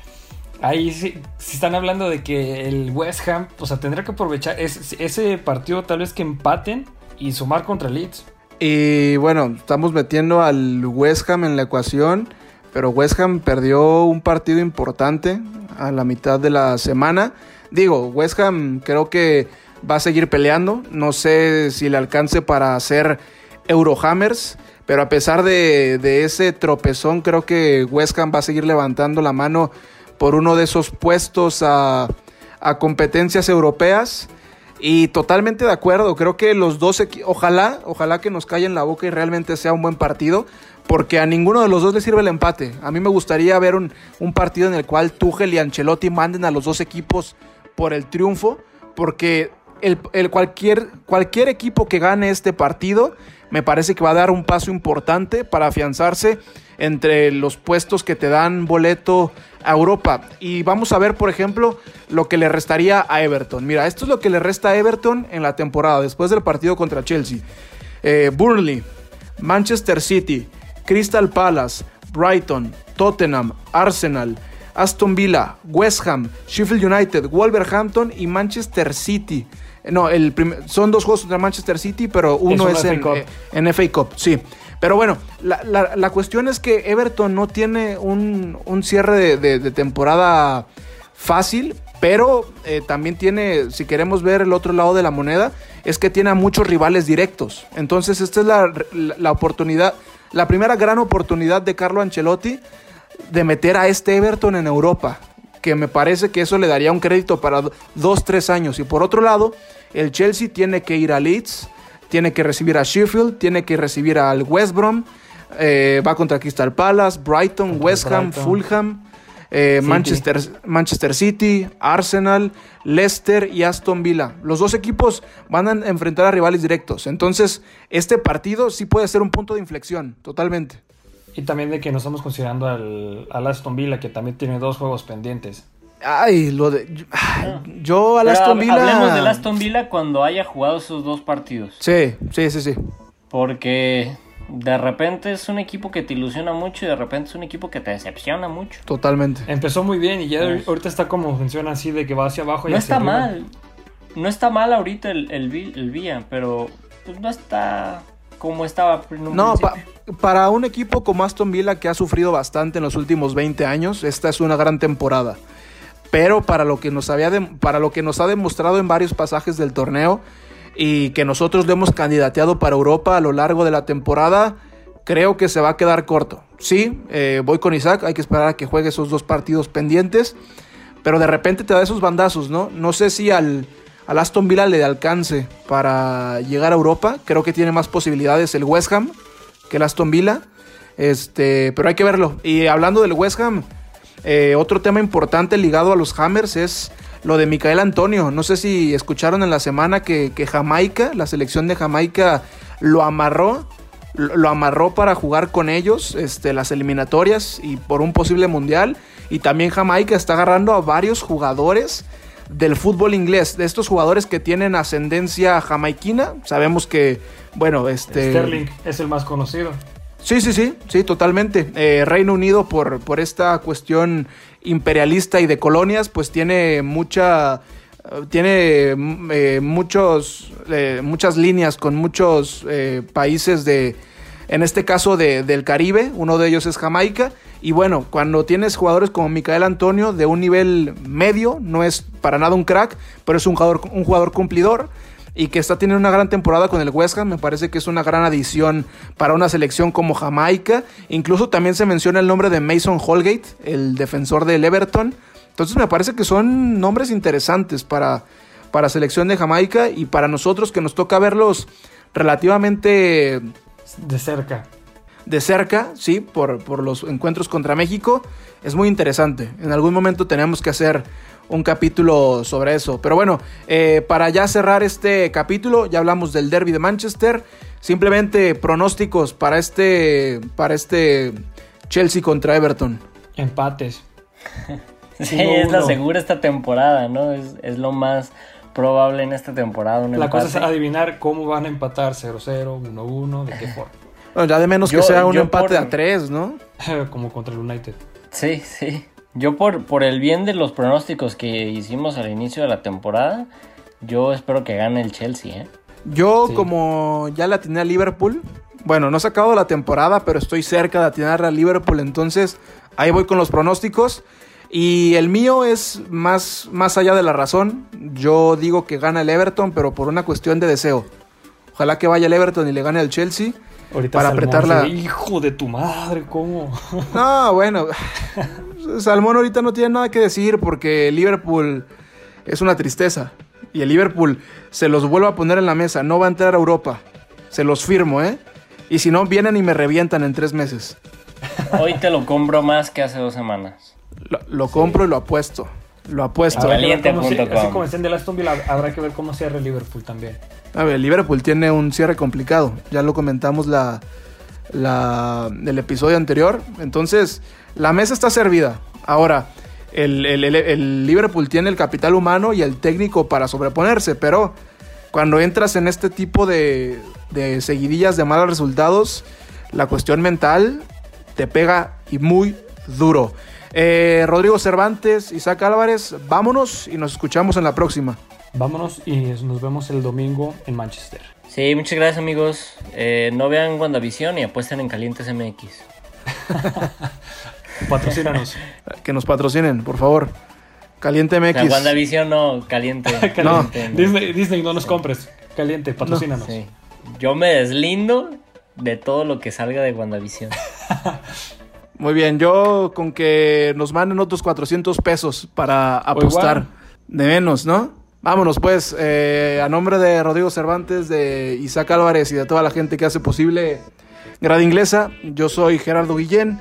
[SPEAKER 3] Ahí sí, están hablando de que el West Ham, o sea, tendrá que aprovechar ese partido tal vez que empaten y sumar contra Leeds.
[SPEAKER 2] Y bueno, estamos metiendo al West Ham en la ecuación, pero West Ham perdió un partido importante a la mitad de la semana. Digo, West Ham creo que va a seguir peleando, no sé si le alcance para hacer Eurohammers, pero a pesar de, ese tropezón, creo que West Ham va a seguir levantando la mano por uno de esos puestos a, competencias europeas. Y totalmente de acuerdo, creo que los dos, ojalá, ojalá que nos callen la boca y realmente sea un buen partido, porque a ninguno de los dos le sirve el empate. A mí me gustaría ver un, partido en el cual Tuchel y Ancelotti manden a los dos equipos por el triunfo, porque el, cualquier, cualquier equipo que gane este partido me parece que va a dar un paso importante para afianzarse entre los puestos que te dan boleto a Europa. Y vamos a ver, por ejemplo, lo que le restaría a Everton. Mira, esto es lo que le resta a Everton en la temporada, después del partido contra Chelsea. Eh, Burnley, Manchester City, Crystal Palace, Brighton, Tottenham, Arsenal, Aston Villa, West Ham, Sheffield United, Wolverhampton y Manchester City. No, el son dos juegos contra Manchester City, pero uno es, en, eh, en, FA Cup. Sí. Pero bueno, la, cuestión es que Everton no tiene un, cierre de, temporada fácil, pero eh, también tiene, si queremos ver el otro lado de la moneda, es que tiene a muchos rivales directos. Entonces esta es la, oportunidad, la primera gran oportunidad de Carlo Ancelotti de meter a este Everton en Europa, que me parece que eso le daría un crédito para dos, tres años. Y por otro lado, el Chelsea tiene que ir a Leeds tiene que recibir a Sheffield, tiene que recibir al West Brom, eh, va contra Crystal Palace, Brighton, West Ham, Fulham, eh, Manchester, Manchester City, Arsenal, Leicester y Aston Villa. Los dos equipos van a enfrentar a rivales directos. Entonces, este partido sí puede ser un punto de inflexión, totalmente.
[SPEAKER 3] Y también de que nos estamos considerando al, al Aston Villa, que también tiene dos juegos pendientes.
[SPEAKER 2] Ay, lo de. Yo al Aston Villa.
[SPEAKER 4] Hablemos del Aston Villa cuando haya jugado esos dos partidos.
[SPEAKER 2] Sí, sí, sí, sí.
[SPEAKER 4] Porque de repente es un equipo que te ilusiona mucho y de repente es un equipo que te decepciona mucho.
[SPEAKER 2] Totalmente.
[SPEAKER 3] Empezó muy bien y ya pues. ahorita está como funciona así de que va hacia abajo y
[SPEAKER 4] No está mal. No está mal ahorita el, el, Villa, pero pues no está como estaba.
[SPEAKER 2] no, para un equipo como Aston Villa que ha sufrido bastante en los últimos 20 años, esta es una gran temporada pero para lo que nos había para lo que nos ha demostrado en varios pasajes del torneo y que nosotros lo hemos candidateado para Europa a lo largo de la temporada, creo que se va a quedar corto. Sí, eh, voy con Isaac, hay que esperar a que juegue esos dos partidos pendientes, pero de repente te da esos bandazos, ¿no? No sé si al, al Aston Villa le alcance para llegar a Europa, creo que tiene más posibilidades el West Ham que el Aston Villa, este, pero hay que verlo. Y hablando del West Ham, eh, otro tema importante ligado a los Hammers es lo de Micael Antonio. No sé si escucharon en la semana que, Jamaica, la selección de Jamaica, lo amarró. Lo amarró para jugar con ellos este, las eliminatorias y por un posible mundial. Y también Jamaica está agarrando a varios jugadores del fútbol inglés, de estos jugadores que tienen ascendencia jamaiquina. Sabemos que, bueno, este.
[SPEAKER 3] Sterling es el más conocido.
[SPEAKER 2] Sí, sí, sí, sí, totalmente. Eh, Reino Unido, por, por esta cuestión imperialista y de colonias, pues tiene mucha tiene eh, muchos eh, muchas líneas con muchos países de en este caso de, del Caribe uno de ellos es Jamaica y bueno cuando tienes jugadores como Micael Antonio de un nivel medio no es para nada un crack pero es un jugador un jugador cumplidor y que está teniendo una gran temporada con el West Ham. Me parece que es una gran adición para una selección como Jamaica. Incluso también se menciona el nombre de Mason Holgate, el defensor del Everton. Entonces me parece que son nombres interesantes para, para selección de Jamaica y para nosotros que nos toca verlos relativamente
[SPEAKER 3] de cerca.
[SPEAKER 2] De cerca, sí, por, por los encuentros contra México. Es muy interesante. En algún momento tenemos que hacer un capítulo sobre eso. Pero bueno, eh, para ya cerrar este capítulo, ya hablamos del derby de Manchester. Simplemente pronósticos para este, para este Chelsea contra Everton.
[SPEAKER 3] Empates.
[SPEAKER 4] sí, es la segura esta temporada, ¿no? Es, lo más probable en esta temporada.
[SPEAKER 3] la cosa es adivinar cómo van a empatar 0-0, 1-1, de qué forma.
[SPEAKER 2] Bueno, ya de menos que sea un empate a 3, ¿no?
[SPEAKER 3] Como contra el United.
[SPEAKER 4] Sí, sí. Yo por, por el bien de los pronósticos que hicimos al inicio de la temporada, yo espero que gane el Chelsea, ¿eh?
[SPEAKER 2] Yo,
[SPEAKER 3] Sí.
[SPEAKER 2] como ya la atiné a Liverpool, bueno, no he sacado la temporada, pero estoy cerca de atinar a Liverpool, entonces ahí voy con los pronósticos. Y el mío es más, más allá de la razón. Yo digo que gana el Everton, pero por una cuestión de deseo. Ojalá que vaya el Everton y le gane al Chelsea.
[SPEAKER 3] Ahorita
[SPEAKER 2] Para
[SPEAKER 3] Salmón
[SPEAKER 2] apretar la-
[SPEAKER 3] se ve, Hijo de tu madre, ¿cómo?
[SPEAKER 2] No, bueno. Salmón ahorita no tiene nada que decir porque Liverpool es una tristeza. Y el Liverpool se los vuelve a poner en la mesa. No va a entrar a Europa. Se los firmo, ¿eh? Y si no, vienen y me revientan en tres meses.
[SPEAKER 4] Hoy te lo compro más que hace dos semanas.
[SPEAKER 2] Lo, lo compro y lo apuesto. Lo apuesto.
[SPEAKER 4] Caliente.com.
[SPEAKER 3] se- Así como está en el Aston Villa, habrá que ver cómo cierra el Liverpool también.
[SPEAKER 2] A ver, el Liverpool tiene un cierre complicado. Ya lo comentamos la, la, el episodio anterior. Entonces, la mesa está servida. Ahora, el, el- el- el Liverpool tiene el capital humano y el técnico para sobreponerse. Pero cuando entras en este tipo de, de seguidillas de malos resultados, la cuestión mental te pega y muy duro. Eh, Rodrigo Cervantes, Isaac Álvarez, vámonos y nos escuchamos en la próxima.
[SPEAKER 3] Vámonos y nos vemos el domingo en Manchester.
[SPEAKER 4] Sí, muchas gracias amigos. Eh, no vean WandaVision y apuesten en Calientes MX.
[SPEAKER 3] Patrocínanos.
[SPEAKER 2] Que nos patrocinen, por favor. Caliente MX.
[SPEAKER 4] WandaVision no, Caliente.
[SPEAKER 2] No.
[SPEAKER 3] Disney, Disney, no nos compres. Caliente, patrocínanos.
[SPEAKER 4] Sí. Yo me deslindo de todo lo que salga de WandaVision.
[SPEAKER 2] Muy bien, yo con que nos manden otros 400 pesos para apostar. De menos, ¿no? Vámonos pues, eh, a nombre de Rodrigo Cervantes, de Isaac Álvarez y de toda la gente que hace posible Grada Inglesa, yo soy Gerardo Guillén